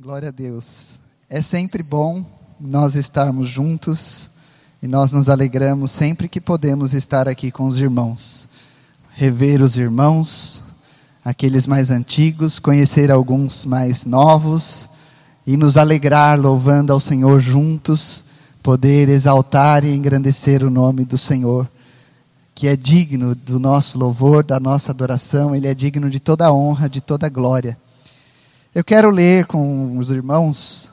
Glória a Deus. É sempre bom nós estarmos juntos e nós nos alegramos sempre que podemos estar aqui com os irmãos. Rever os irmãos, aqueles mais antigos, conhecer alguns mais novos e nos alegrar louvando ao Senhor juntos, poder exaltar e engrandecer o nome do Senhor, que é digno do nosso louvor, da nossa adoração, ele é digno de toda honra, de toda glória. Eu quero ler com os irmãos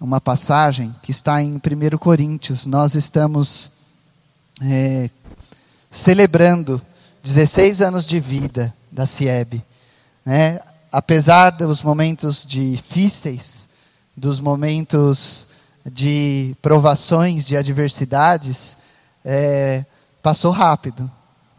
uma passagem que está em 1 Coríntios. Nós estamos é, celebrando 16 anos de vida da CIEB. Né? Apesar dos momentos difíceis, dos momentos de provações, de adversidades, é, passou rápido.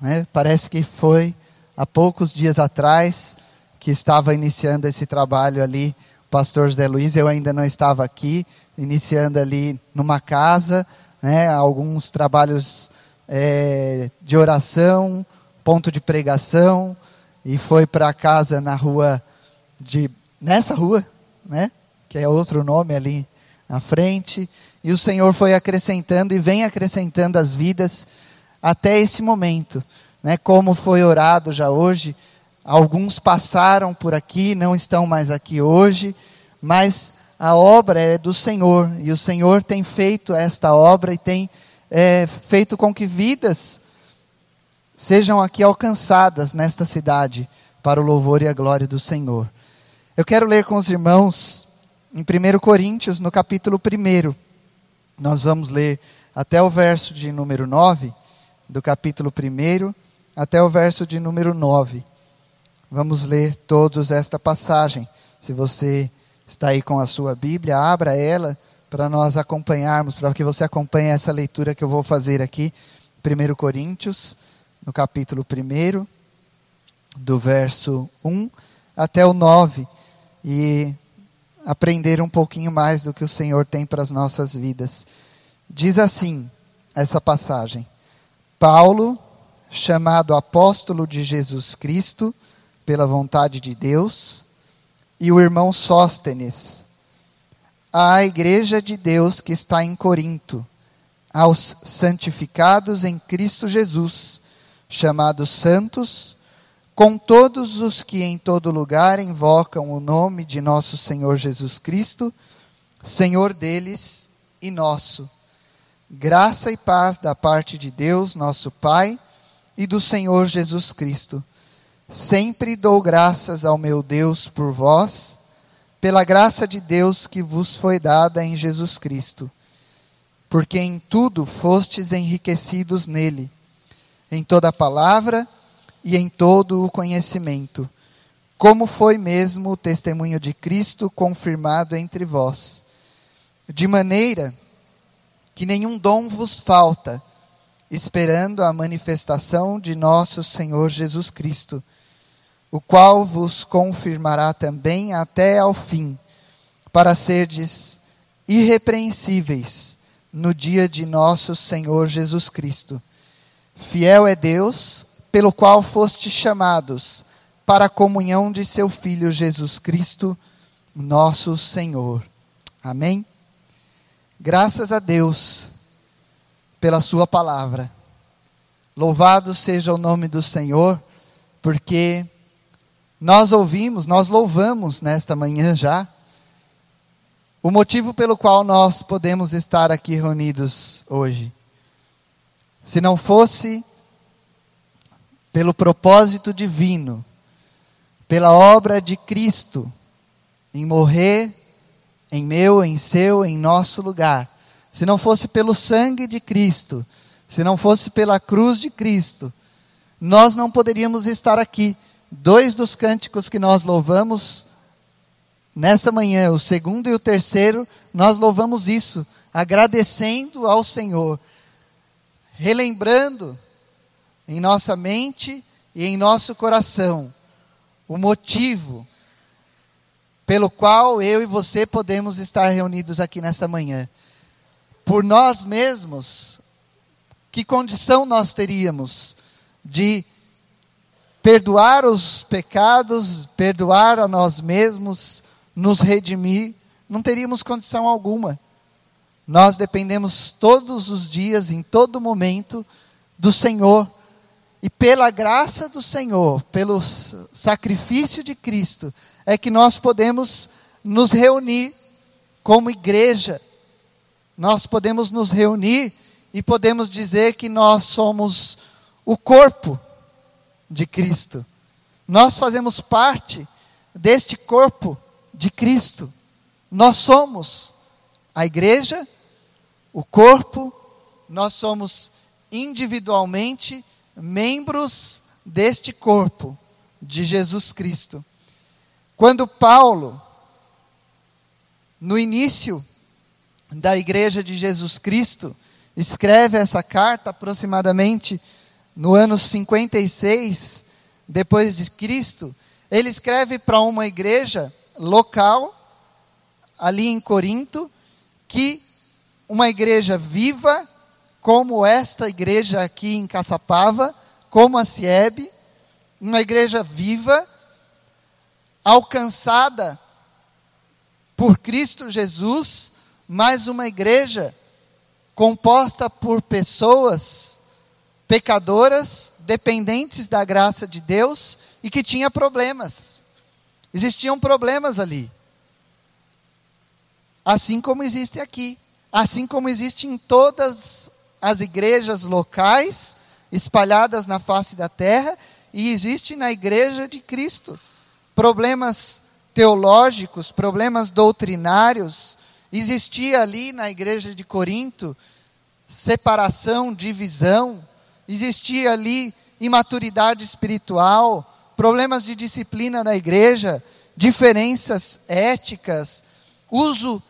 Né? Parece que foi há poucos dias atrás que estava iniciando esse trabalho ali, o pastor José Luiz, eu ainda não estava aqui, iniciando ali numa casa, né, alguns trabalhos é, de oração, ponto de pregação, e foi para casa na rua de nessa rua, né, que é outro nome ali na frente, e o Senhor foi acrescentando e vem acrescentando as vidas até esse momento, né, como foi orado já hoje, Alguns passaram por aqui, não estão mais aqui hoje, mas a obra é do Senhor e o Senhor tem feito esta obra e tem é, feito com que vidas sejam aqui alcançadas nesta cidade para o louvor e a glória do Senhor. Eu quero ler com os irmãos em 1 Coríntios, no capítulo 1. Nós vamos ler até o verso de número 9, do capítulo 1, até o verso de número 9. Vamos ler todos esta passagem. Se você está aí com a sua Bíblia, abra ela para nós acompanharmos, para que você acompanhe essa leitura que eu vou fazer aqui. 1 Coríntios, no capítulo 1, do verso 1 até o 9, e aprender um pouquinho mais do que o Senhor tem para as nossas vidas. Diz assim essa passagem: Paulo, chamado apóstolo de Jesus Cristo, pela vontade de Deus, e o irmão Sóstenes, à igreja de Deus que está em Corinto, aos santificados em Cristo Jesus, chamados santos, com todos os que em todo lugar invocam o nome de nosso Senhor Jesus Cristo, Senhor deles e nosso. Graça e paz da parte de Deus, nosso Pai, e do Senhor Jesus Cristo Sempre dou graças ao meu Deus por vós, pela graça de Deus que vos foi dada em Jesus Cristo, porque em tudo fostes enriquecidos nele, em toda a palavra e em todo o conhecimento, como foi mesmo o testemunho de Cristo confirmado entre vós, de maneira que nenhum dom vos falta, esperando a manifestação de nosso Senhor Jesus Cristo o qual vos confirmará também até ao fim, para serdes irrepreensíveis no dia de nosso Senhor Jesus Cristo. Fiel é Deus, pelo qual fostes chamados para a comunhão de seu Filho Jesus Cristo, nosso Senhor. Amém? Graças a Deus pela Sua palavra. Louvado seja o nome do Senhor, porque nós ouvimos, nós louvamos nesta manhã já. O motivo pelo qual nós podemos estar aqui reunidos hoje. Se não fosse pelo propósito divino, pela obra de Cristo em morrer em meu, em seu, em nosso lugar, se não fosse pelo sangue de Cristo, se não fosse pela cruz de Cristo, nós não poderíamos estar aqui dois dos cânticos que nós louvamos nessa manhã, o segundo e o terceiro, nós louvamos isso, agradecendo ao Senhor, relembrando em nossa mente e em nosso coração o motivo pelo qual eu e você podemos estar reunidos aqui nessa manhã. Por nós mesmos, que condição nós teríamos de perdoar os pecados, perdoar a nós mesmos, nos redimir, não teríamos condição alguma. Nós dependemos todos os dias, em todo momento, do Senhor. E pela graça do Senhor, pelo sacrifício de Cristo, é que nós podemos nos reunir como igreja. Nós podemos nos reunir e podemos dizer que nós somos o corpo de Cristo. Nós fazemos parte deste corpo de Cristo. Nós somos a igreja, o corpo, nós somos individualmente membros deste corpo de Jesus Cristo. Quando Paulo, no início da igreja de Jesus Cristo, escreve essa carta aproximadamente no ano 56 depois de Cristo, ele escreve para uma igreja local ali em Corinto que uma igreja viva como esta igreja aqui em Caçapava, como a Cieb, uma igreja viva alcançada por Cristo Jesus, mas uma igreja composta por pessoas pecadoras, dependentes da graça de Deus e que tinha problemas. Existiam problemas ali. Assim como existe aqui, assim como existe em todas as igrejas locais espalhadas na face da terra e existe na igreja de Cristo. Problemas teológicos, problemas doutrinários, existia ali na igreja de Corinto separação, divisão, existia ali imaturidade espiritual, problemas de disciplina na igreja, diferenças éticas, uso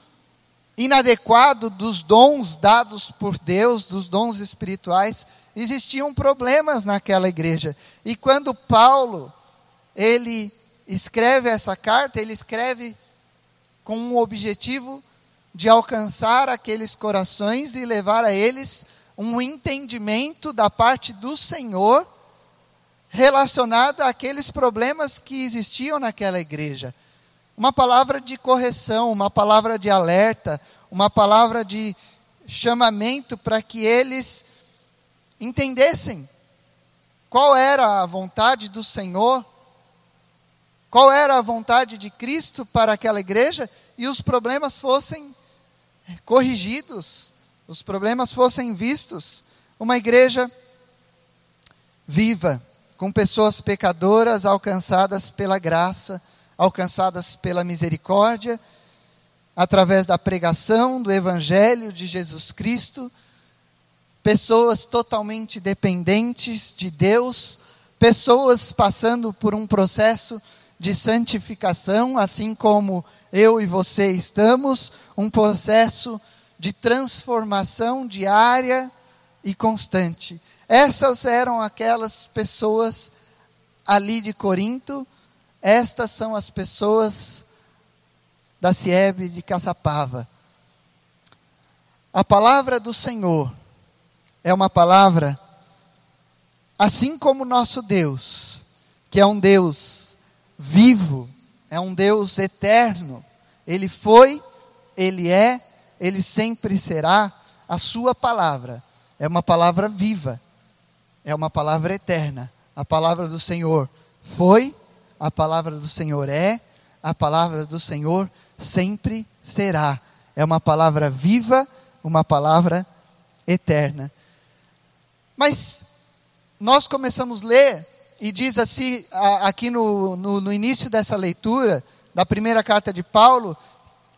inadequado dos dons dados por Deus, dos dons espirituais, existiam problemas naquela igreja. E quando Paulo ele escreve essa carta, ele escreve com um objetivo de alcançar aqueles corações e levar a eles um entendimento da parte do Senhor relacionado àqueles problemas que existiam naquela igreja. Uma palavra de correção, uma palavra de alerta, uma palavra de chamamento para que eles entendessem qual era a vontade do Senhor, qual era a vontade de Cristo para aquela igreja e os problemas fossem corrigidos, os problemas fossem vistos. Uma igreja viva, com pessoas pecadoras alcançadas pela graça, alcançadas pela misericórdia, através da pregação do Evangelho de Jesus Cristo, pessoas totalmente dependentes de Deus, pessoas passando por um processo de santificação, assim como eu e você estamos, um processo de transformação diária e constante. Essas eram aquelas pessoas ali de Corinto, estas são as pessoas da Ciebe de Caçapava. A palavra do Senhor é uma palavra, assim como nosso Deus, que é um Deus vivo, é um Deus eterno. Ele foi, ele é, ele sempre será. A sua palavra é uma palavra viva, é uma palavra eterna. A palavra do Senhor foi, a palavra do Senhor é, a palavra do Senhor sempre será. É uma palavra viva, uma palavra eterna. Mas nós começamos a ler e diz assim, aqui no, no, no início dessa leitura, da primeira carta de Paulo,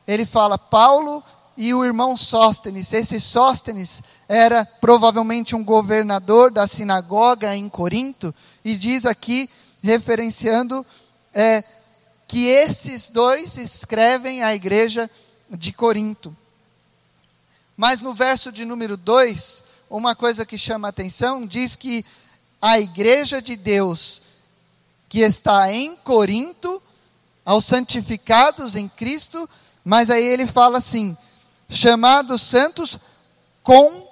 ele fala: Paulo e o irmão Sóstenes. Esse Sóstenes era provavelmente um governador da sinagoga em Corinto, e diz aqui, referenciando, é, que esses dois escrevem à igreja de Corinto. Mas no verso de número 2, uma coisa que chama a atenção, diz que a igreja de Deus que está em Corinto, aos santificados em Cristo, mas aí ele fala assim: chamados santos com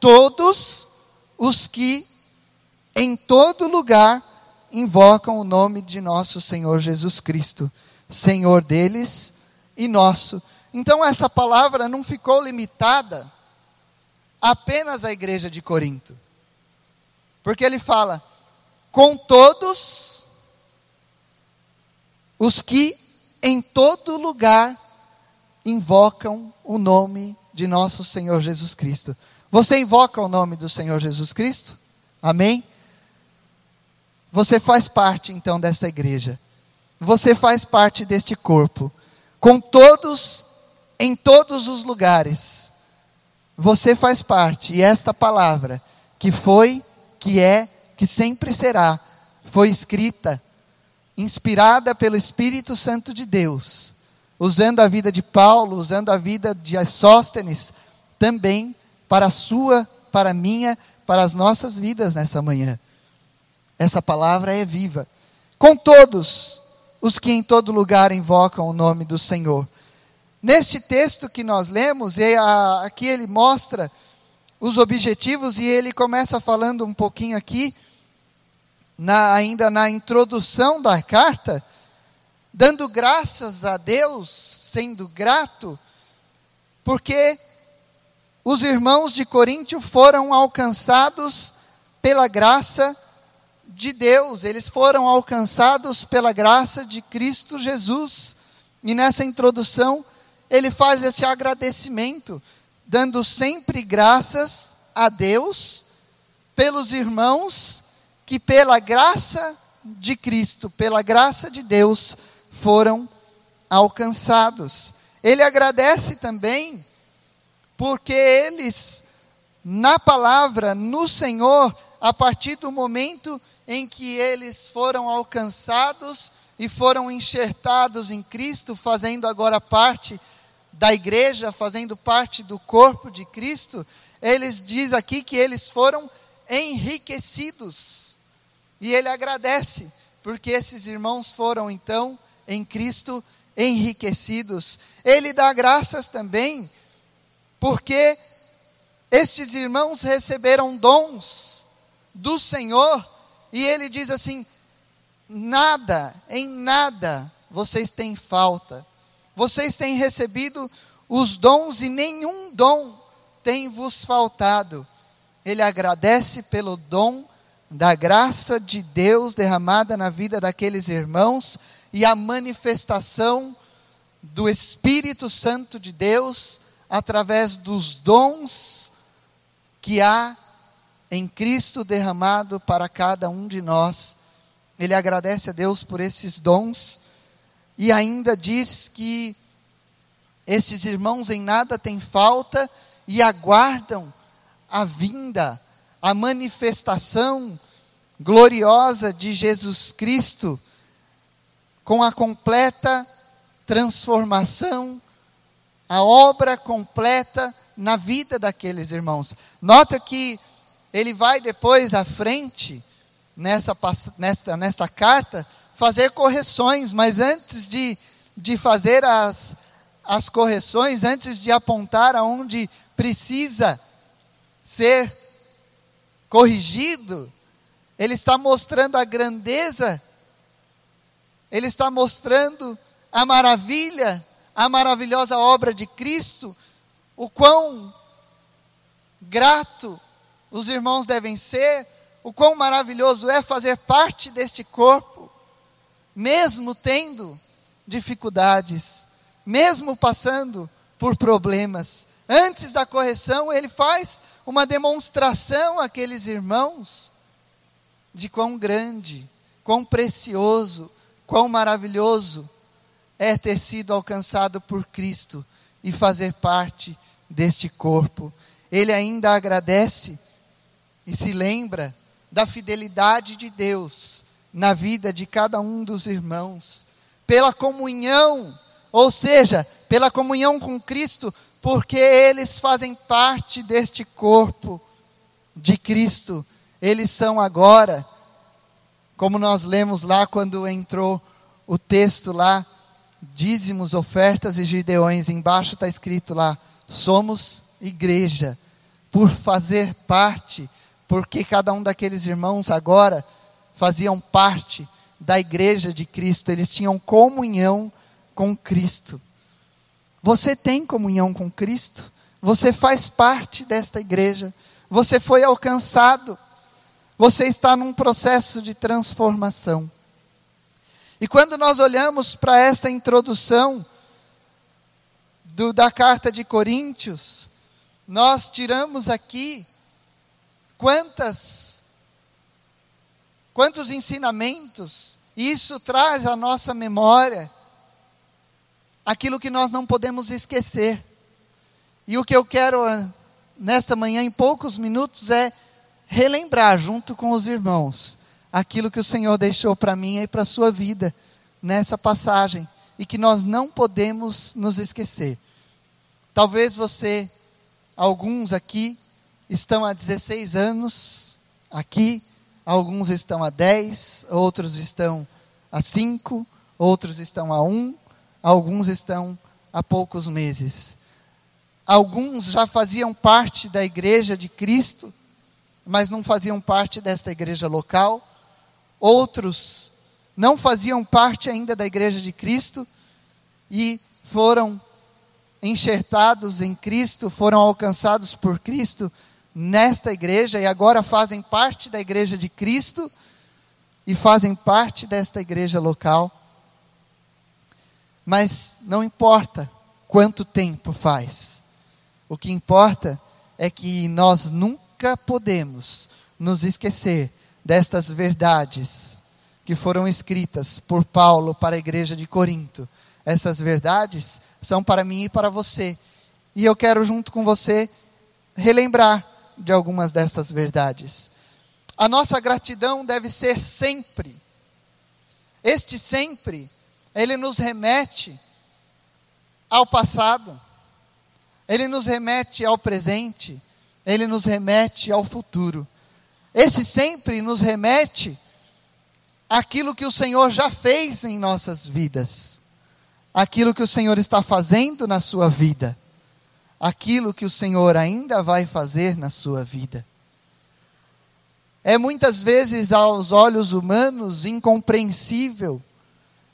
todos os que em todo lugar invocam o nome de nosso Senhor Jesus Cristo, Senhor deles e nosso. Então essa palavra não ficou limitada apenas à igreja de Corinto. Porque ele fala: com todos os que em todo lugar invocam o nome de nosso Senhor Jesus Cristo. Você invoca o nome do Senhor Jesus Cristo? Amém? Você faz parte então dessa igreja. Você faz parte deste corpo. Com todos, em todos os lugares. Você faz parte. E esta palavra, que foi, que é, que sempre será, foi escrita, inspirada pelo Espírito Santo de Deus, usando a vida de Paulo, usando a vida de Sóstenes, também para a sua, para a minha, para as nossas vidas nessa manhã. Essa palavra é viva. Com todos os que em todo lugar invocam o nome do Senhor. Neste texto que nós lemos, aqui ele mostra os objetivos e ele começa falando um pouquinho aqui, na, ainda na introdução da carta, dando graças a Deus, sendo grato, porque os irmãos de Coríntio foram alcançados pela graça de Deus, eles foram alcançados pela graça de Cristo Jesus. E nessa introdução, ele faz esse agradecimento, dando sempre graças a Deus pelos irmãos que, pela graça de Cristo, pela graça de Deus, foram alcançados. Ele agradece também porque eles, na palavra, no Senhor, a partir do momento em que eles foram alcançados e foram enxertados em Cristo, fazendo agora parte da igreja, fazendo parte do corpo de Cristo, eles diz aqui que eles foram enriquecidos. E ele agradece, porque esses irmãos foram então em Cristo enriquecidos. Ele dá graças também, porque estes irmãos receberam dons do Senhor, e ele diz assim: nada, em nada vocês têm falta vocês têm recebido os dons e nenhum dom tem vos faltado. Ele agradece pelo dom da graça de Deus derramada na vida daqueles irmãos e a manifestação do Espírito Santo de Deus através dos dons que há em Cristo derramado para cada um de nós. Ele agradece a Deus por esses dons e ainda diz que esses irmãos em nada têm falta e aguardam a vinda, a manifestação gloriosa de Jesus Cristo, com a completa transformação, a obra completa na vida daqueles irmãos. Nota que ele vai depois à frente, nessa, nesta, nesta carta, fazer correções, mas antes de, de fazer as, as correções, antes de apontar aonde precisa ser corrigido, ele está mostrando a grandeza, ele está mostrando a maravilha, a maravilhosa obra de Cristo, o quão grato os irmãos devem ser, o quão maravilhoso é fazer parte deste corpo mesmo tendo dificuldades, mesmo passando por problemas. Antes da correção, ele faz uma demonstração àqueles irmãos de quão grande, quão precioso, quão maravilhoso é ter sido alcançado por Cristo e fazer parte deste corpo. Ele ainda agradece e se lembra da fidelidade de Deus na vida de cada um dos irmãos, pela comunhão, ou seja, pela comunhão com Cristo, porque eles fazem parte deste corpo de Cristo. Eles são agora, como nós lemos lá quando entrou o texto lá, dízimos, ofertas e gideões, embaixo está escrito lá, somos igreja, por fazer parte, porque cada um daqueles irmãos agora faziam parte da igreja de Cristo, eles tinham comunhão com Cristo. Você tem comunhão com Cristo? Você faz parte desta igreja? Você foi alcançado? Você está num processo de transformação. E quando nós olhamos para essa introdução do, da carta de Coríntios, nós tiramos aqui quantas quantos ensinamentos isso traz à nossa memória aquilo que nós não podemos esquecer. E o que eu quero nesta manhã em poucos minutos é relembrar junto com os irmãos aquilo que o Senhor deixou para mim e para a sua vida nessa passagem e que nós não podemos nos esquecer. Talvez você, alguns aqui, estão há 16 anos aqui, alguns estão há 10, outros estão há 5, outros estão há 1, alguns estão há poucos meses. Alguns já faziam parte da igreja de Cristo, mas não faziam parte desta igreja local. Outros não faziam parte ainda da igreja de Cristo e foram enxertados em Cristo, foram alcançados por Cristo nesta igreja e agora fazem parte da igreja de Cristo e fazem parte desta igreja local. Mas não importa quanto tempo faz, o que importa é que nós nunca podemos nos esquecer destas verdades que foram escritas por Paulo para a igreja de Corinto. Essas verdades são para mim e para você. E eu quero, junto com você, relembrar de algumas dessas verdades. A nossa gratidão deve ser sempre. Este sempre, ele nos remete ao passado, ele nos remete ao presente, ele nos remete ao futuro. Esse sempre nos remete àquilo que o Senhor já fez em nossas vidas, aquilo que o Senhor está fazendo na sua vida, aquilo que o Senhor ainda vai fazer na sua vida. É muitas vezes aos olhos humanos incompreensível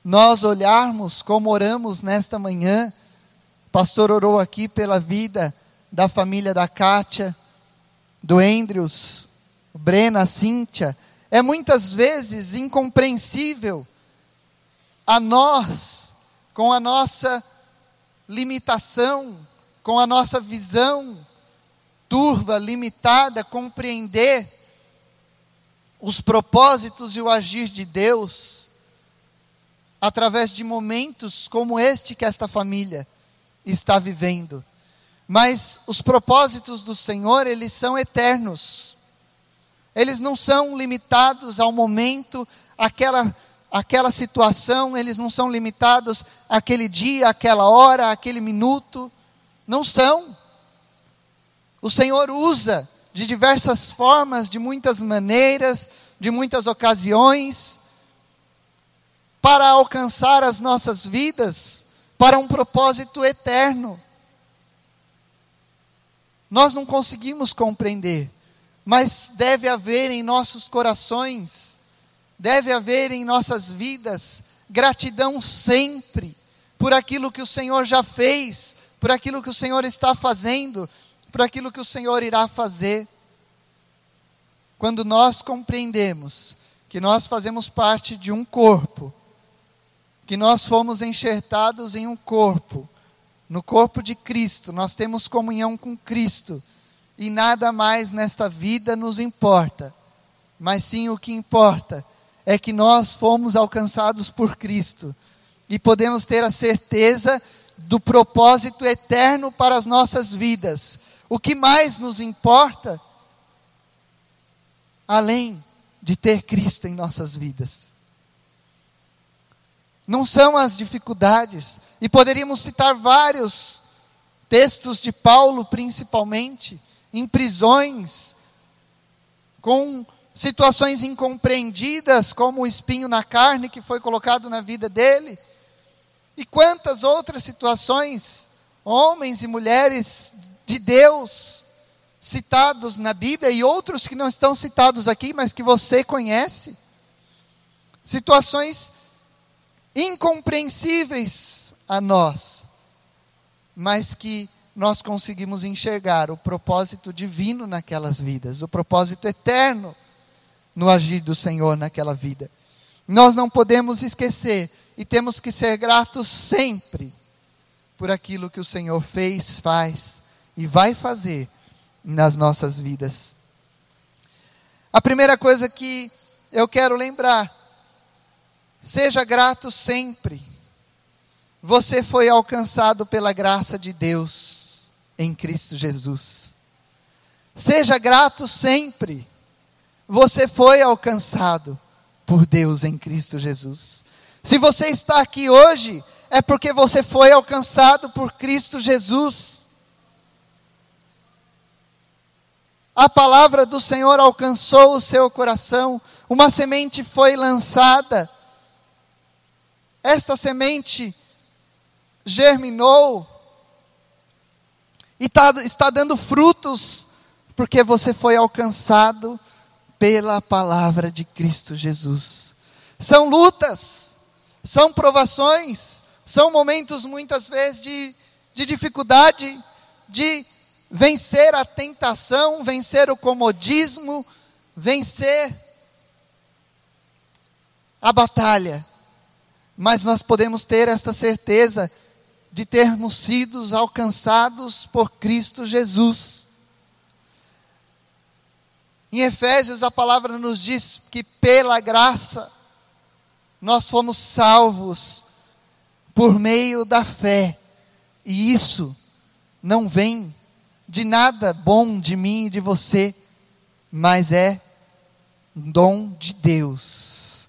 nós olharmos como oramos nesta manhã. O pastor orou aqui pela vida da família da Kátia, do Andrews, Brena, Cíntia, é muitas vezes incompreensível a nós, com a nossa limitação, com a nossa visão turva, limitada, compreender os propósitos e o agir de Deus através de momentos como este que esta família está vivendo. Mas os propósitos do Senhor, eles são eternos. Eles não são limitados ao momento, àquela, àquela situação, eles não são limitados àquele dia, àquela hora, àquele minuto. Não são. O Senhor usa de diversas formas, de muitas maneiras, de muitas ocasiões, para alcançar as nossas vidas para um propósito eterno. Nós não conseguimos compreender mas deve haver em nossos corações, deve haver em nossas vidas gratidão sempre por aquilo que o Senhor já fez, por aquilo que o Senhor está fazendo, por aquilo que o Senhor irá fazer. Quando nós compreendemos que nós fazemos parte de um corpo, que nós fomos enxertados em um corpo, no corpo de Cristo, nós temos comunhão com Cristo e nada mais nesta vida nos importa, mas sim o que importa é que nós fomos alcançados por Cristo e podemos ter a certeza do propósito eterno para as nossas vidas. O que mais nos importa, além de ter Cristo em nossas vidas? Não são as dificuldades, e poderíamos citar vários textos de Paulo, principalmente, em prisões, com situações incompreendidas, como o espinho na carne que foi colocado na vida dele, e quantas outras situações, homens e mulheres de Deus, citados na Bíblia e outros que não estão citados aqui, mas que você conhece. Situações incompreensíveis a nós, mas que nós conseguimos enxergar o propósito divino naquelas vidas, o propósito eterno no agir do Senhor naquela vida. Nós não podemos esquecer e temos que ser gratos sempre por aquilo que o Senhor fez, faz e vai fazer nas nossas vidas. A primeira coisa que eu quero lembrar, seja grato sempre. Você foi alcançado pela graça de Deus em Cristo Jesus. Seja grato sempre. Você foi alcançado por Deus em Cristo Jesus. Se você está aqui hoje, é porque você foi alcançado por Cristo Jesus. A palavra do Senhor alcançou o seu coração, uma semente foi lançada. Esta semente germinou e tá, está dando frutos, porque você foi alcançado pela palavra de Cristo Jesus. São lutas, são provações, são momentos muitas vezes de, de dificuldade, de vencer a tentação, vencer o comodismo, vencer a batalha. Mas nós podemos ter esta certeza de termos sido alcançados por Cristo Jesus. Em Efésios, a palavra nos diz que pela graça nós fomos salvos por meio da fé. E isso não vem de nada bom de mim e de você, mas é dom de Deus.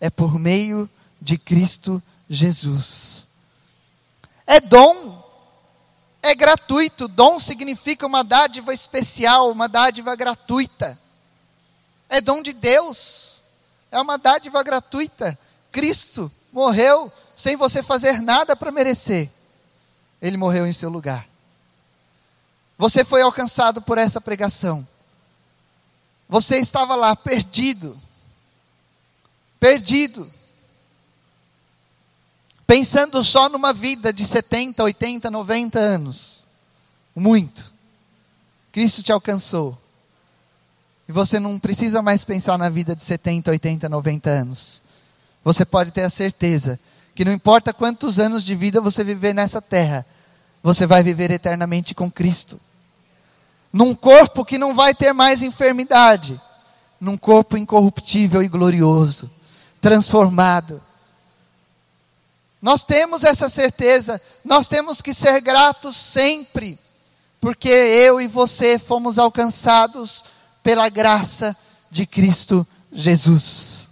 É por meio de Cristo Jesus. É dom, é gratuito. Dom significa uma dádiva especial, uma dádiva gratuita. É dom de Deus, é uma dádiva gratuita. Cristo morreu sem você fazer nada para merecer. Ele morreu em seu lugar. Você foi alcançado por essa pregação. Você estava lá perdido. Perdido. Pensando só numa vida de 70, 80, 90 anos. Muito. Cristo te alcançou. E você não precisa mais pensar na vida de 70, 80, 90 anos. Você pode ter a certeza que não importa quantos anos de vida você viver nessa terra, você vai viver eternamente com Cristo. Num corpo que não vai ter mais enfermidade, num corpo incorruptível e glorioso, transformado. Nós temos essa certeza, nós temos que ser gratos sempre, porque eu e você fomos alcançados pela graça de Cristo Jesus.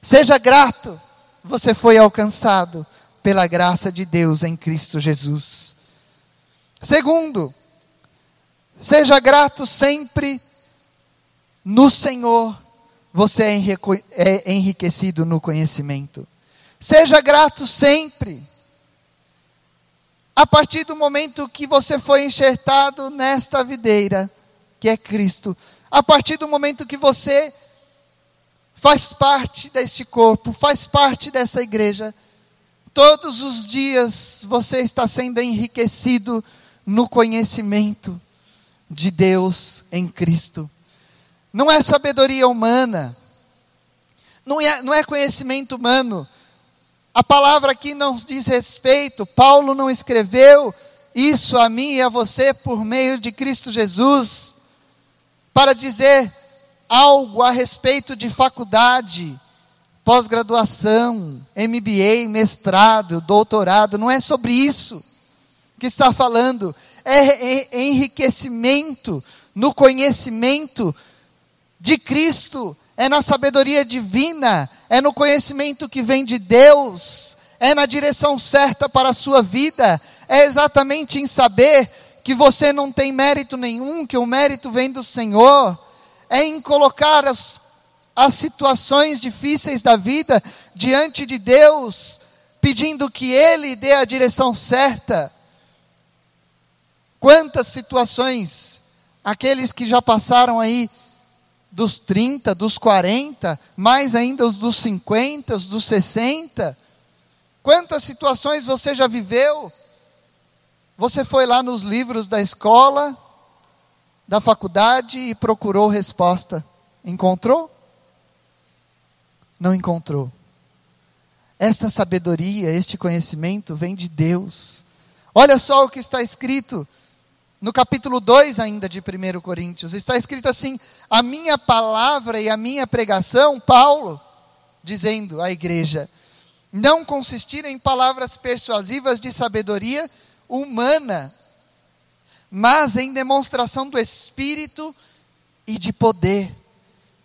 Seja grato você foi alcançado pela graça de Deus em Cristo Jesus. Segundo, seja grato sempre no Senhor, você é, é enriquecido no conhecimento. Seja grato sempre. A partir do momento que você foi enxertado nesta videira, que é Cristo, a partir do momento que você faz parte deste corpo, faz parte dessa igreja. Todos os dias você está sendo enriquecido no conhecimento de Deus em Cristo. Não é sabedoria humana, não é, não é conhecimento humano. A palavra aqui não diz respeito, Paulo não escreveu isso a mim e a você por meio de Cristo Jesus, para dizer algo a respeito de faculdade, pós-graduação, MBA, mestrado, doutorado, não é sobre isso que está falando, é enriquecimento no conhecimento de Cristo, é na sabedoria divina, é no conhecimento que vem de Deus, é na direção certa para a sua vida, é exatamente em saber que você não tem mérito nenhum, que o mérito vem do Senhor é em colocar as, as situações difíceis da vida diante de Deus, pedindo que Ele dê a direção certa. Quantas situações, aqueles que já passaram aí dos 30, dos 40, mais ainda os dos 50, os dos 60, quantas situações você já viveu Você foi lá nos livros da escola, da faculdade e procurou resposta. Encontrou? Não encontrou. Esta sabedoria, este conhecimento vem de Deus. Olha só o que está escrito no capítulo 2 ainda de 1 Coríntios. Está escrito assim: A minha palavra e a minha pregação, Paulo, dizendo à igreja, não consistiram em palavras persuasivas de sabedoria humana, mas em demonstração do Espírito e de poder,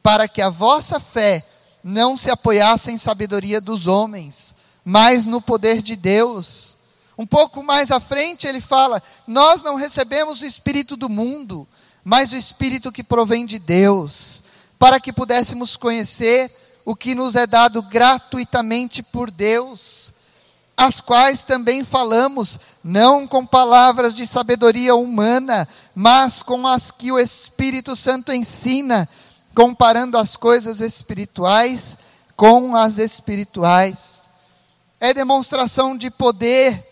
para que a vossa fé não se apoiasse em sabedoria dos homens, mas no poder de Deus. Um pouco mais à frente ele fala: Nós não recebemos o Espírito do mundo, mas o Espírito que provém de Deus, para que pudéssemos conhecer o que nos é dado gratuitamente por Deus, as quais também falamos, não com palavras de sabedoria humana, mas com as que o Espírito Santo ensina, comparando as coisas espirituais com as espirituais. É demonstração de poder,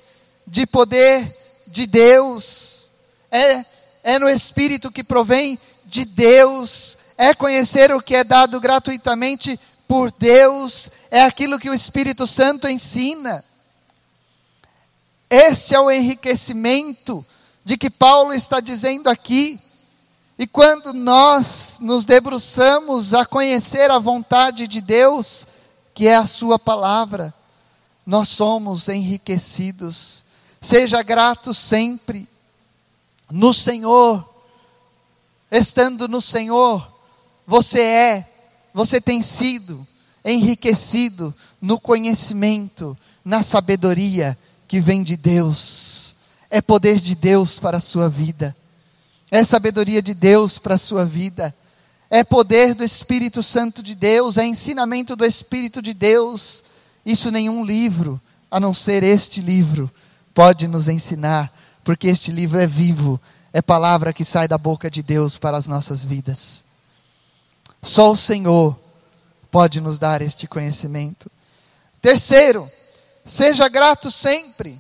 de poder de Deus, é, é no Espírito que provém de Deus, é conhecer o que é dado gratuitamente por Deus, é aquilo que o Espírito Santo ensina. Esse é o enriquecimento de que Paulo está dizendo aqui. E quando nós nos debruçamos a conhecer a vontade de Deus, que é a Sua palavra, nós somos enriquecidos. Seja grato sempre no Senhor, estando no Senhor, você é você tem sido enriquecido no conhecimento, na sabedoria que vem de Deus. É poder de Deus para a sua vida. É sabedoria de Deus para a sua vida. É poder do Espírito Santo de Deus, é ensinamento do Espírito de Deus. Isso nenhum livro, a não ser este livro, pode nos ensinar, porque este livro é vivo, é palavra que sai da boca de Deus para as nossas vidas. Só o Senhor pode nos dar este conhecimento. Terceiro, seja grato sempre.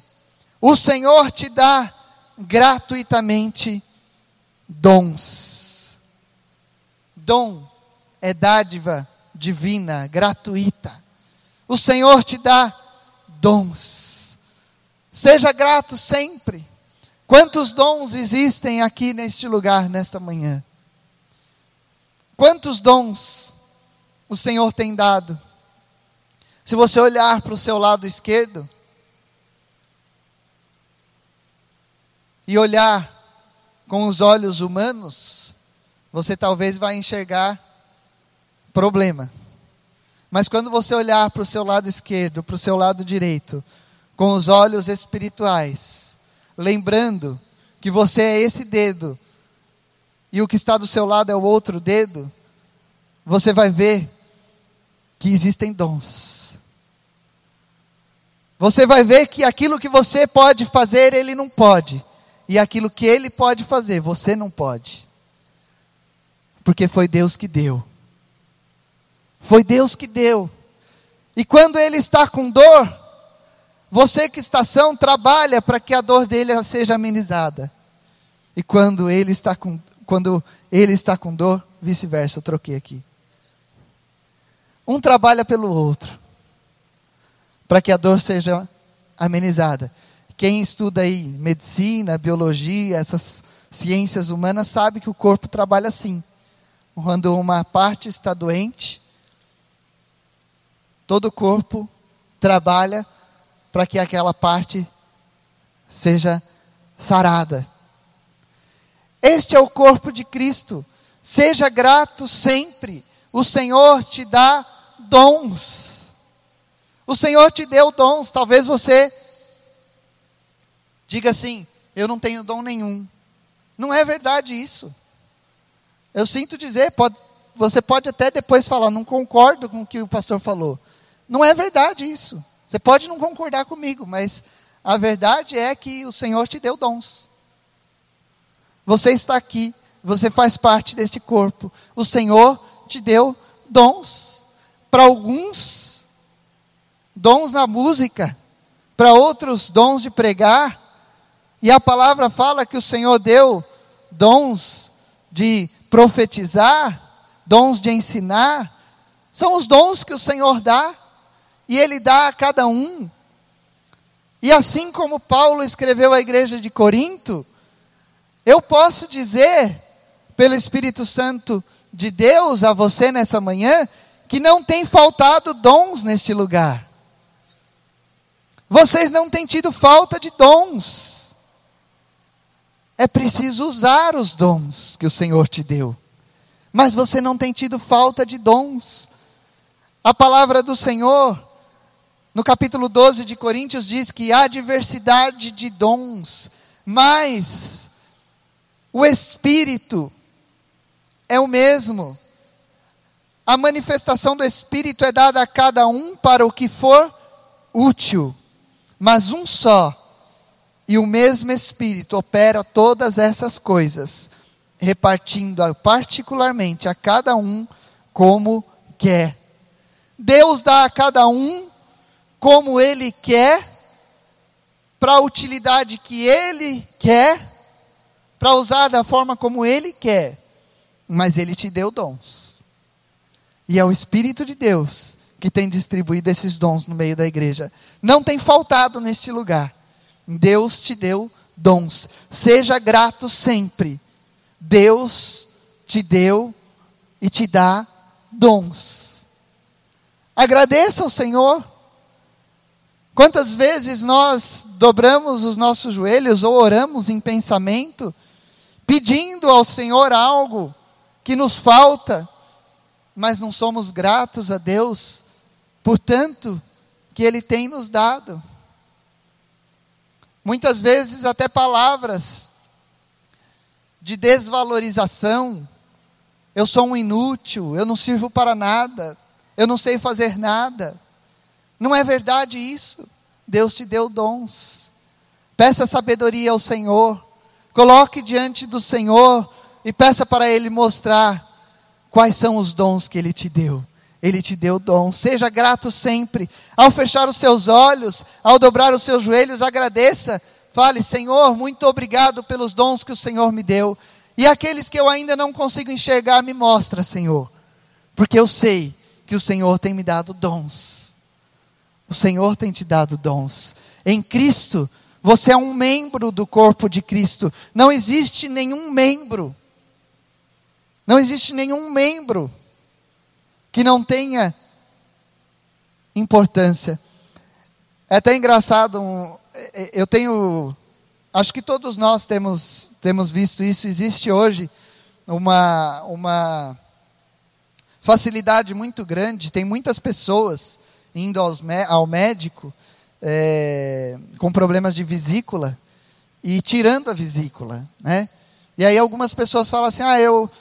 O Senhor te dá gratuitamente dons. Dom é dádiva divina, gratuita. O Senhor te dá dons. Seja grato sempre. Quantos dons existem aqui neste lugar, nesta manhã? Quantos dons o Senhor tem dado? Se você olhar para o seu lado esquerdo e olhar com os olhos humanos, você talvez vai enxergar problema. Mas quando você olhar para o seu lado esquerdo, para o seu lado direito, com os olhos espirituais, lembrando que você é esse dedo e o que está do seu lado é o outro dedo, você vai ver que existem dons. Você vai ver que aquilo que você pode fazer, ele não pode. E aquilo que ele pode fazer, você não pode. Porque foi Deus que deu. Foi Deus que deu. E quando ele está com dor, você que está são, trabalha para que a dor dele seja amenizada. E quando ele está com quando ele está com dor, vice-versa, eu troquei aqui. Um trabalha pelo outro, para que a dor seja amenizada. Quem estuda aí medicina, biologia, essas ciências humanas, sabe que o corpo trabalha assim. Quando uma parte está doente, todo o corpo trabalha para que aquela parte seja sarada, este é o corpo de Cristo. Seja grato sempre. O Senhor te dá dons. O Senhor te deu dons. Talvez você diga assim: eu não tenho dom nenhum. Não é verdade isso. Eu sinto dizer, pode, você pode até depois falar, não concordo com o que o pastor falou. Não é verdade isso. Você pode não concordar comigo, mas a verdade é que o Senhor te deu dons. Você está aqui, você faz parte deste corpo. O Senhor te deu dons. Para alguns, dons na música, para outros, dons de pregar, E a palavra fala que o Senhor deu dons de profetizar, dons de ensinar, são os dons que o Senhor dá, e Ele dá a cada um. E assim como Paulo escreveu à igreja de Corinto, eu posso dizer, pelo Espírito Santo de Deus a você nessa manhã, que não tem faltado dons neste lugar. Vocês não têm tido falta de dons. É preciso usar os dons que o Senhor te deu. Mas você não tem tido falta de dons. A palavra do Senhor, no capítulo 12 de Coríntios, diz que há diversidade de dons, mas o Espírito é o mesmo. A manifestação do Espírito é dada a cada um para o que for útil, mas um só e o mesmo Espírito opera todas essas coisas, repartindo particularmente a cada um como quer. Deus dá a cada um como Ele quer, para a utilidade que Ele quer, para usar da forma como Ele quer, mas Ele te deu dons. E é o Espírito de Deus que tem distribuído esses dons no meio da igreja. Não tem faltado neste lugar. Deus te deu dons. Seja grato sempre. Deus te deu e te dá dons. Agradeça ao Senhor. Quantas vezes nós dobramos os nossos joelhos ou oramos em pensamento, pedindo ao Senhor algo que nos falta, mas não somos gratos a Deus por tanto que Ele tem nos dado. Muitas vezes até palavras de desvalorização. Eu sou um inútil, eu não sirvo para nada, eu não sei fazer nada. Não é verdade isso. Deus te deu dons. Peça sabedoria ao Senhor. Coloque diante do Senhor e peça para Ele mostrar quais são os dons que Ele te deu. Ele te deu dom. Seja grato sempre. Ao fechar os seus olhos, ao dobrar os seus joelhos, agradeça. Fale, Senhor, muito obrigado pelos dons que o Senhor me deu. E aqueles que eu ainda não consigo enxergar, me mostra, Senhor. Porque eu sei que o Senhor tem me dado dons. O Senhor tem te dado dons. Em Cristo, você é um membro do corpo de Cristo. Não existe nenhum membro. Não existe nenhum membro que não tenha importância. É até engraçado, é, é, eu tenho, acho que todos nós temos, temos visto isso, existe hoje uma, uma facilidade muito grande, tem muitas pessoas indo ao médico é, com problemas de vesícula e tirando a vesícula, né? E aí algumas pessoas falam assim, ah, eu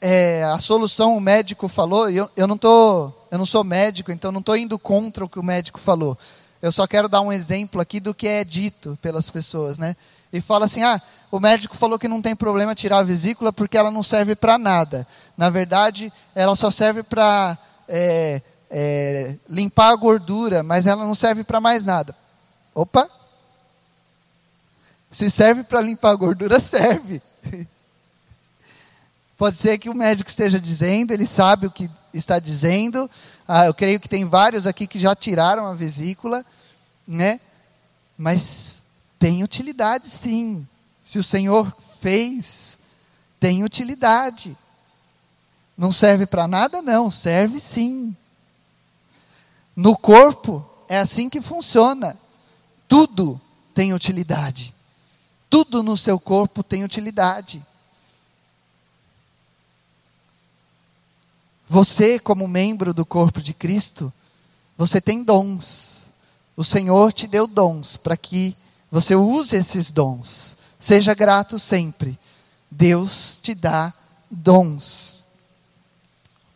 é, a solução o médico falou, eu, eu, não tô, eu não sou médico, então não estou indo contra o que o médico falou. Eu só quero dar um exemplo aqui do que é dito pelas pessoas, né? E fala assim: ah, o médico falou que não tem problema tirar a vesícula porque ela não serve para nada. Na verdade, ela só serve para é, é, limpar a gordura, mas ela não serve para mais nada. Opa! Se serve para limpar a gordura, serve. Pode ser que o médico esteja dizendo, ele sabe o que está dizendo. Ah, eu creio que tem vários aqui que já tiraram a vesícula, né? Mas tem utilidade sim. Se o Senhor fez, tem utilidade. Não serve para nada, não, serve sim. No corpo é assim que funciona. Tudo tem utilidade. Tudo no seu corpo tem utilidade. Você, como membro do corpo de Cristo, você tem dons. O Senhor te deu dons para que você use esses dons. Seja grato sempre. Deus te dá dons.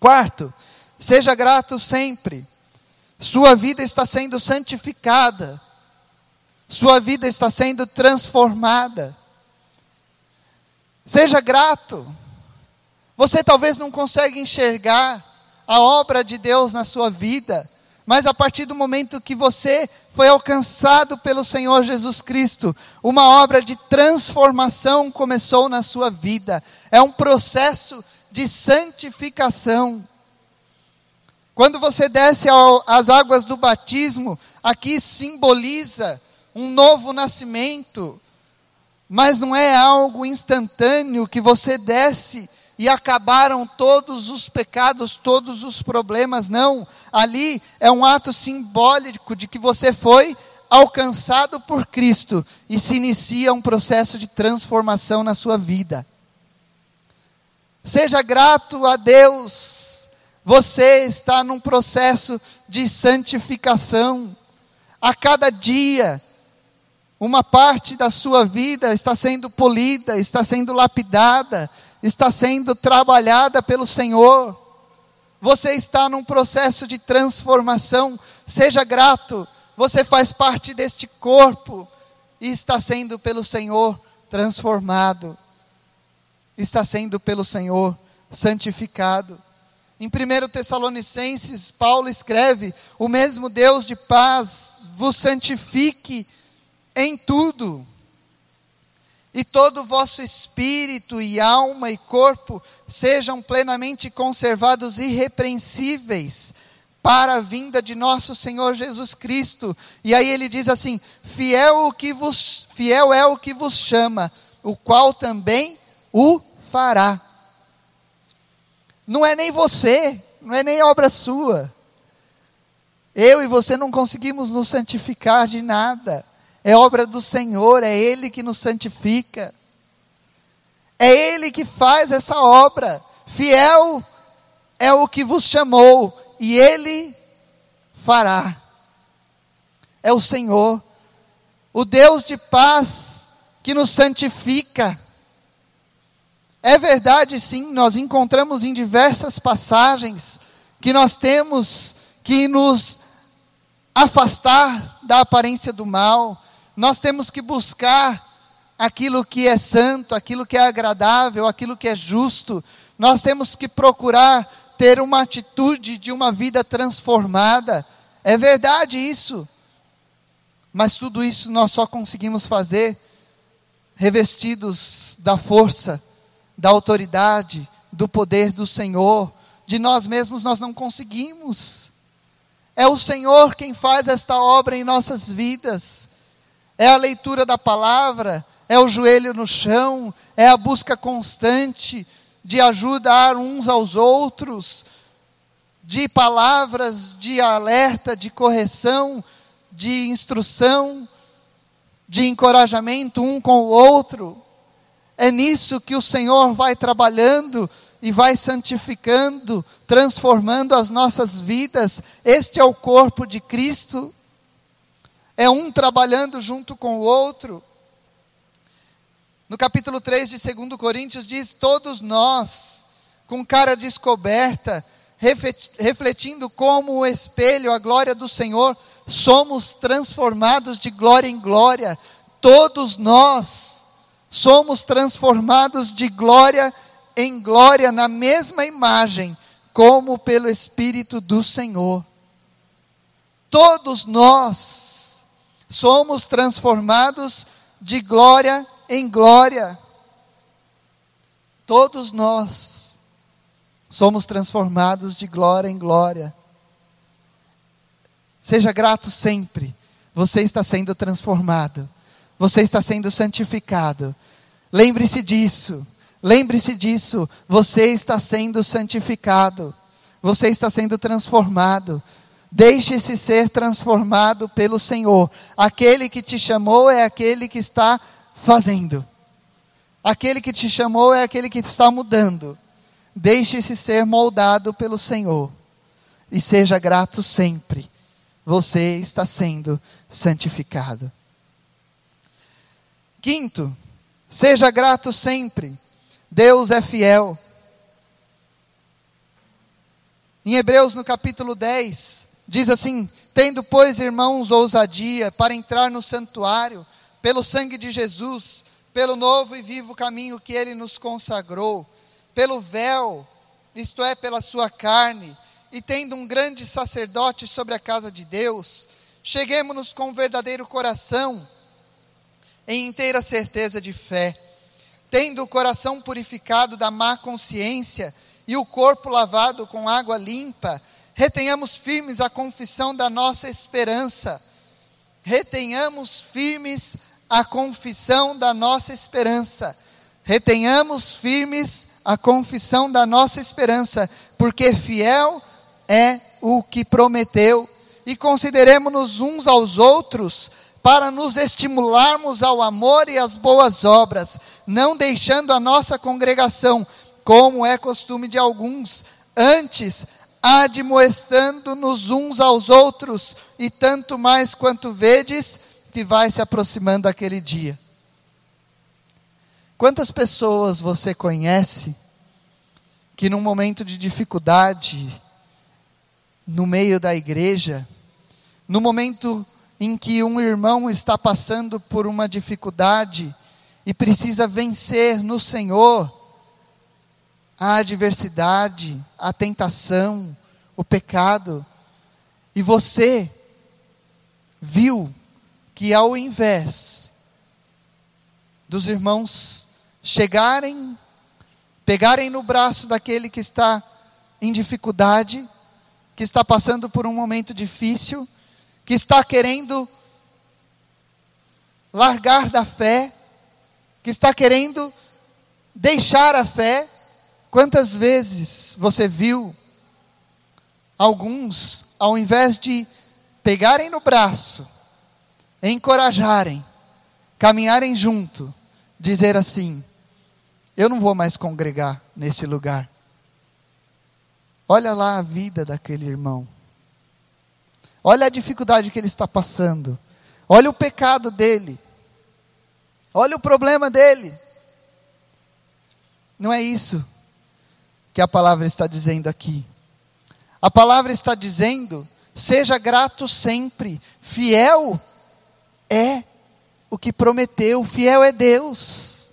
Quarto, seja grato sempre. Sua vida está sendo santificada. Sua vida está sendo transformada. Seja grato. Você talvez não consiga enxergar a obra de Deus na sua vida, Mas a partir do momento que você foi alcançado pelo Senhor Jesus Cristo, uma obra de transformação começou na sua vida. É um processo de santificação. Quando você desce às águas do batismo, aqui simboliza um novo nascimento, mas não é algo instantâneo que você desce e acabaram todos os pecados, todos os problemas, não. Ali é um ato simbólico de que você foi alcançado por Cristo e se inicia um processo de transformação na sua vida. Seja grato a Deus, você está num processo de santificação. A cada dia, uma parte da sua vida está sendo polida, está sendo lapidada, está sendo trabalhada pelo Senhor. Você está num processo de transformação. Seja grato, você faz parte deste corpo e está sendo pelo Senhor transformado. Está sendo pelo Senhor santificado. Em 1 Tessalonicenses, Paulo escreve: O mesmo Deus de paz vos santifique em tudo e todo o vosso espírito e alma e corpo sejam plenamente conservados irrepreensíveis para a vinda de nosso Senhor Jesus Cristo. E aí ele diz assim: fiel o que vos fiel é o que vos chama, o qual também o fará. Não é nem você, não é nem obra sua. Eu e você não conseguimos nos santificar de nada é obra do Senhor, é Ele que nos santifica, é Ele que faz essa obra. Fiel é o que vos chamou, e Ele fará. É o Senhor, o Deus de paz que nos santifica. É verdade, sim, nós encontramos em diversas passagens que nós temos que nos afastar da aparência do mal, nós temos que buscar aquilo que é santo, aquilo que é agradável, aquilo que é justo. Nós temos que procurar ter uma atitude de uma vida transformada. É verdade isso. Mas tudo isso nós só conseguimos fazer revestidos da força, da autoridade, do poder do Senhor. De nós mesmos nós não conseguimos. É o Senhor quem faz esta obra em nossas vidas é a leitura da palavra, é o joelho no chão, é a busca constante de ajudar uns aos outros, de palavras de alerta, de correção, de instrução, de encorajamento um com o outro. É nisso que o Senhor vai trabalhando e vai santificando, transformando as nossas vidas. Este é o corpo de Cristo é um trabalhando junto com o outro. No capítulo 3 de 2 Coríntios diz: Todos nós, com cara descoberta, refletindo como o espelho a glória do Senhor, somos transformados de glória em glória. Todos nós somos transformados de glória em glória na mesma imagem, como pelo Espírito do Senhor. Todos nós somos transformados de glória em glória. Todos nós somos transformados de glória em glória. Seja grato sempre. Você está sendo transformado. Você está sendo santificado. Lembre-se disso. Lembre-se disso. Você está sendo santificado. Você está sendo transformado. Deixe-se ser transformado pelo Senhor. Aquele que te chamou é aquele que está fazendo. Aquele que te chamou é aquele que está mudando. Deixe-se ser moldado pelo Senhor. E seja grato sempre. Você está sendo santificado. Quinto, seja grato sempre. Deus é fiel. Em Hebreus, no capítulo 10, Diz assim: Tendo, pois, irmãos, ousadia para entrar no santuário, pelo sangue de Jesus, pelo novo e vivo caminho que ele nos consagrou, pelo véu, isto é, pela sua carne, e tendo um grande sacerdote sobre a casa de Deus, cheguemos-nos com um verdadeiro coração, em inteira certeza de fé, tendo o coração purificado da má consciência e o corpo lavado com água limpa, retenhamos firmes a confissão da nossa esperança. Retenhamos firmes a confissão da nossa esperança. Retenhamos firmes a confissão da nossa esperança, porque fiel é o que prometeu. E consideremos-nos uns aos outros para nos estimularmos ao amor e às boas obras, não deixando a nossa congregação, como é costume de alguns, antes admoestando-nos uns aos outros, e tanto mais quanto vedes que vai se aproximando aquele dia. Quantas pessoas você conhece que num momento de dificuldade, no meio da igreja, no momento em que um irmão está passando por uma dificuldade e precisa vencer no Senhor a adversidade, a tentação, o pecado, e você viu que ao invés dos irmãos chegarem, pegarem no braço daquele que está em dificuldade, que está passando por um momento difícil, que está querendo largar da fé, que está querendo deixar a fé. Quantas vezes você viu alguns, ao invés de pegarem no braço, encorajarem, caminharem junto, dizer assim: Eu não vou mais congregar nesse lugar. Olha lá a vida daquele irmão. Olha a dificuldade que ele está passando. Olha o pecado dele. Olha o problema dele. Não é isso que a palavra está dizendo aqui. A palavra está dizendo: seja grato sempre, fiel é o que prometeu, fiel é Deus.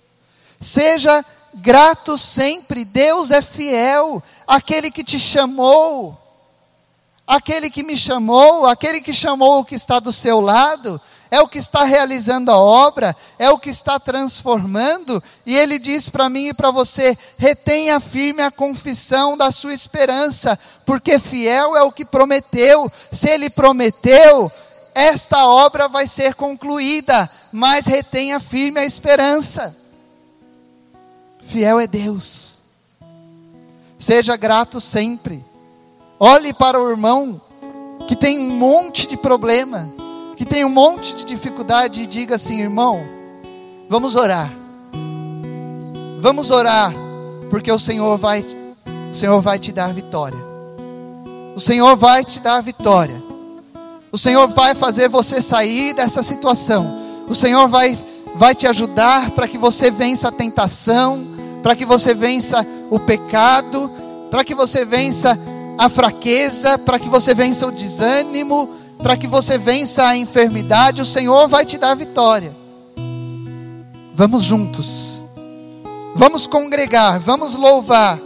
Seja grato sempre, Deus é fiel, aquele que te chamou, aquele que me chamou, aquele que chamou o que está do seu lado, é o que está realizando a obra, é o que está transformando, e ele diz para mim e para você: retenha firme a confissão da sua esperança, porque fiel é o que prometeu, se ele prometeu, esta obra vai ser concluída, mas retenha firme a esperança. Fiel é Deus, seja grato sempre, olhe para o irmão que tem um monte de problema, que tem um monte de dificuldade e diga assim: irmão, vamos orar. Vamos orar, porque o Senhor vai, o Senhor vai te dar vitória. O Senhor vai te dar vitória. O Senhor vai fazer você sair dessa situação. O Senhor vai, vai te ajudar para que você vença a tentação, para que você vença o pecado, para que você vença a fraqueza, para que você vença o desânimo, para que você vença a enfermidade, o Senhor vai te dar vitória. Vamos juntos, vamos congregar, vamos louvar,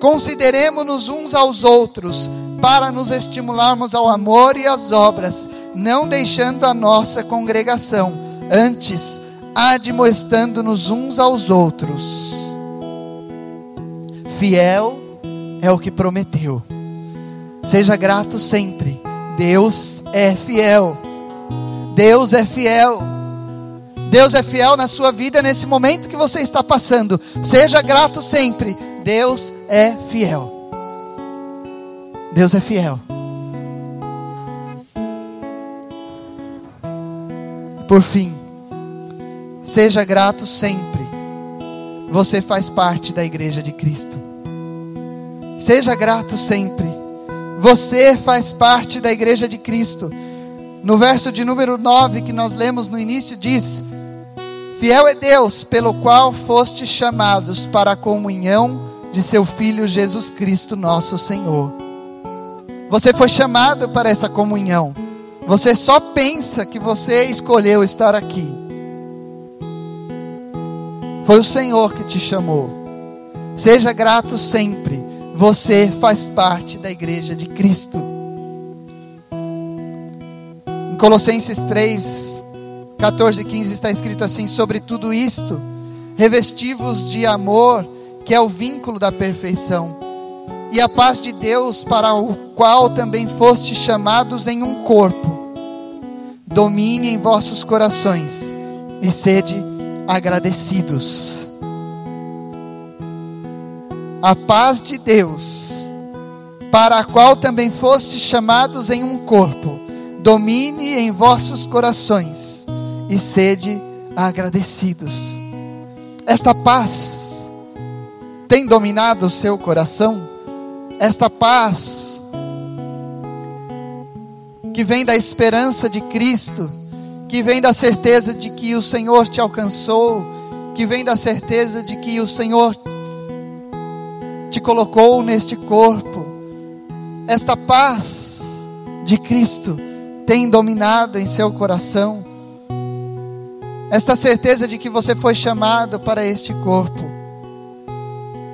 consideremos-nos uns aos outros, para nos estimularmos ao amor e às obras, não deixando a nossa congregação, antes admoestando-nos uns aos outros. Fiel é o que prometeu. Seja grato sempre Deus é fiel. Deus é fiel. Deus é fiel na sua vida nesse momento que você está passando. Seja grato sempre. Deus é fiel. Deus é fiel. Por fim, seja grato sempre. Você faz parte da igreja de Cristo. Seja grato sempre. Você faz parte da igreja de Cristo. No verso de número 9 que nós lemos no início, diz: Fiel é Deus, pelo qual foste chamados para a comunhão de seu Filho Jesus Cristo, nosso Senhor. Você foi chamado para essa comunhão. Você só pensa que você escolheu estar aqui. Foi o Senhor que te chamou. Seja grato sempre. Você faz parte da igreja de Cristo. Em Colossenses 3, 14 e 15 está escrito assim: sobre tudo isto, revestivos de amor, que é o vínculo da perfeição, e a paz de Deus, para o qual também foste chamados em um corpo, domine em vossos corações e sede agradecidos. A paz de Deus, para a qual também foste chamados em um corpo, domine em vossos corações e sede agradecidos. Esta paz tem dominado o seu coração? Esta paz que vem da esperança de Cristo, que vem da certeza de que o Senhor te alcançou, que vem da certeza de que o Senhor te colocou neste corpo. Esta paz de Cristo tem dominado em seu coração. Esta certeza de que você foi chamado para este corpo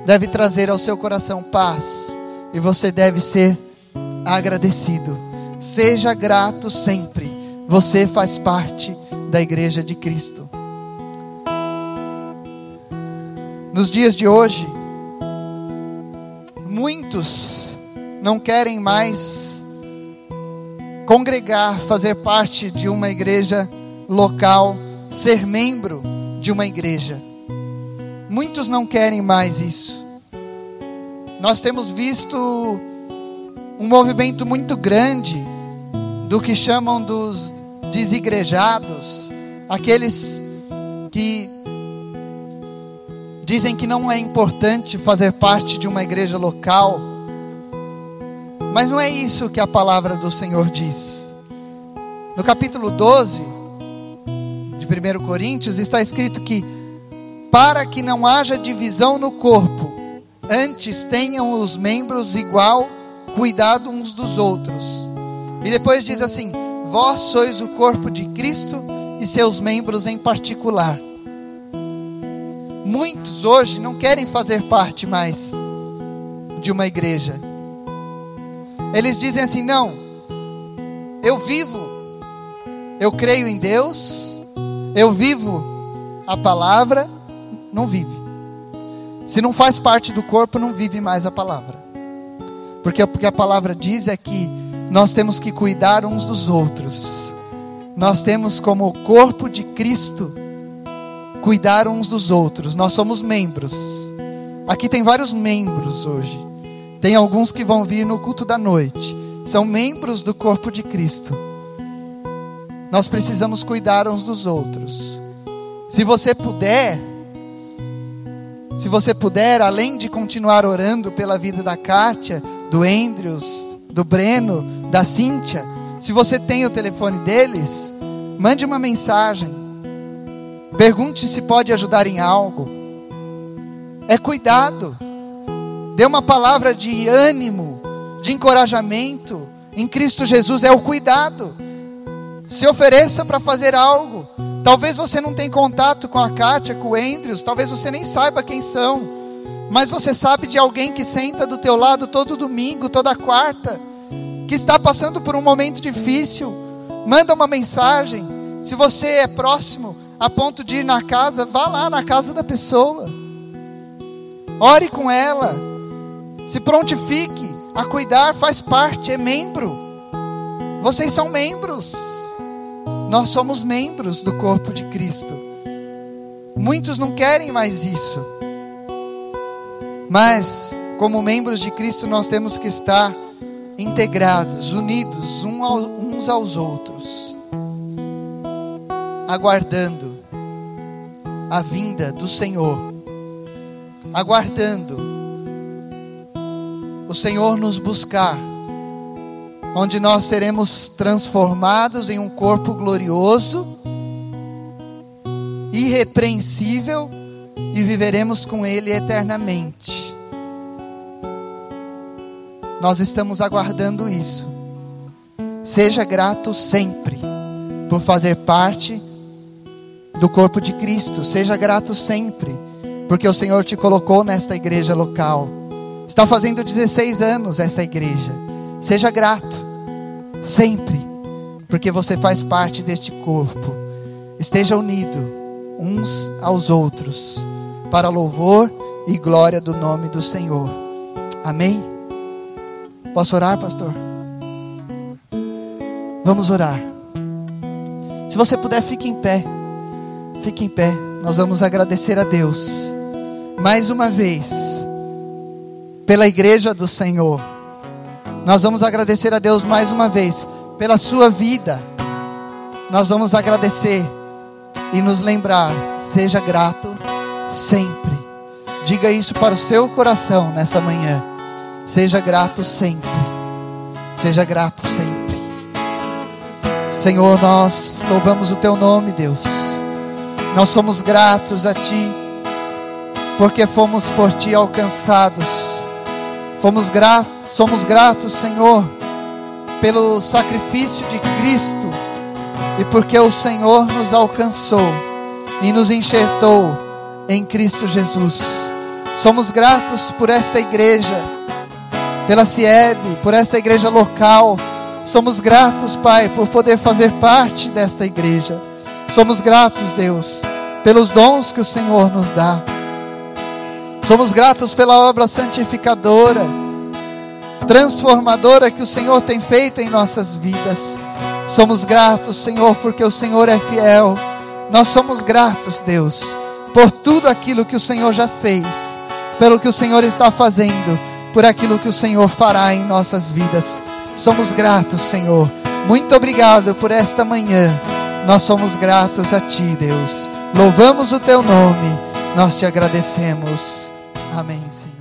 deve trazer ao seu coração paz e você deve ser agradecido. Seja grato sempre. Você faz parte da igreja de Cristo. Nos dias de hoje, muitos não querem mais congregar, fazer parte de uma igreja local ser membro de uma igreja. Muitos não querem mais isso. Nós temos visto um movimento muito grande do que chamam dos desigrejados, aqueles que dizem que não é importante fazer parte de uma igreja local. Mas não é isso que a palavra do Senhor diz. No capítulo 12, de 1 Coríntios, está escrito que para que não haja divisão no corpo, antes tenham os membros igual cuidado uns dos outros. E depois diz assim: Vós sois o corpo de Cristo e seus membros em particular. Muitos hoje não querem fazer parte mais de uma igreja. Eles dizem assim: não, eu vivo, eu creio em Deus, eu vivo a palavra, não vive. Se não faz parte do corpo, não vive mais a palavra. Porque o que a palavra diz é que nós temos que cuidar uns dos outros. Nós temos como corpo de Cristo cuidar uns dos outros. Nós somos membros. Aqui tem vários membros hoje. Tem alguns que vão vir no culto da noite. São membros do corpo de Cristo nós precisamos cuidar uns dos outros. Se você puder, se você puder, além de continuar orando pela vida da Kátia, do Andrews, do Breno, da Cíntia, se você tem o telefone deles, mande uma mensagem. Pergunte se pode ajudar em algo. É cuidado. Dê uma palavra de ânimo, de encorajamento. Em Cristo Jesus é o cuidado. Se ofereça para fazer algo. Talvez você não tenha contato com a Kátia, com o Andrews, talvez você nem saiba quem são. Mas você sabe de alguém que senta do teu lado todo domingo, toda quarta, que está passando por um momento difícil. Manda uma mensagem. Se você é próximo a ponto de ir na casa, vá lá na casa da pessoa. Ore com ela. Se prontifique a cuidar, faz parte, é membro. Vocês são membros. Nós somos membros do corpo de Cristo. Muitos não querem mais isso. Mas, como membros de Cristo, nós temos que estar integrados, unidos uns aos outros, aguardando a vinda do Senhor, aguardando o Senhor nos buscar onde nós seremos transformados em um corpo glorioso, irrepreensível e viveremos com Ele eternamente. Nós estamos aguardando isso. Seja grato sempre por fazer parte do corpo de Cristo. Seja grato sempre, porque o Senhor te colocou nesta igreja local. Está fazendo 16 anos essa igreja. Seja grato, sempre, porque você faz parte deste corpo. Esteja unido uns aos outros, para louvor e glória do nome do Senhor. Amém? Posso orar, pastor? Vamos orar. Se você puder, fique em pé. Fique em pé. Nós vamos agradecer a Deus mais uma vez pela igreja do Senhor. Nós vamos agradecer a Deus mais uma vez pela sua vida. Nós vamos agradecer e nos lembrar, seja grato sempre. Diga isso para o seu coração nessa manhã. Seja grato sempre. Seja grato sempre. Senhor, nós louvamos o teu nome, Deus. Nós somos gratos a ti, porque fomos por ti alcançados. Fomos gratos, somos gratos, Senhor, pelo sacrifício de Cristo e porque o Senhor nos alcançou e nos enxertou em Cristo Jesus. Somos gratos por esta igreja, pela CIEB, por esta igreja local Somos gratos, Pai, por poder fazer parte desta igreja. Somos gratos, Deus, pelos dons que o Senhor nos dá. Somos gratos pela obra santificadora, transformadora que o Senhor tem feito em nossas vidas. Somos gratos, Senhor, porque o Senhor é fiel. Nós somos gratos, Deus, por tudo aquilo que o Senhor já fez, pelo que o Senhor está fazendo, por aquilo que o Senhor fará em nossas vidas. Somos gratos, Senhor. Muito obrigado por esta manhã. Nós somos gratos a Ti, Deus. Louvamos o Teu nome. Nós te agradecemos. Amém, Senhor.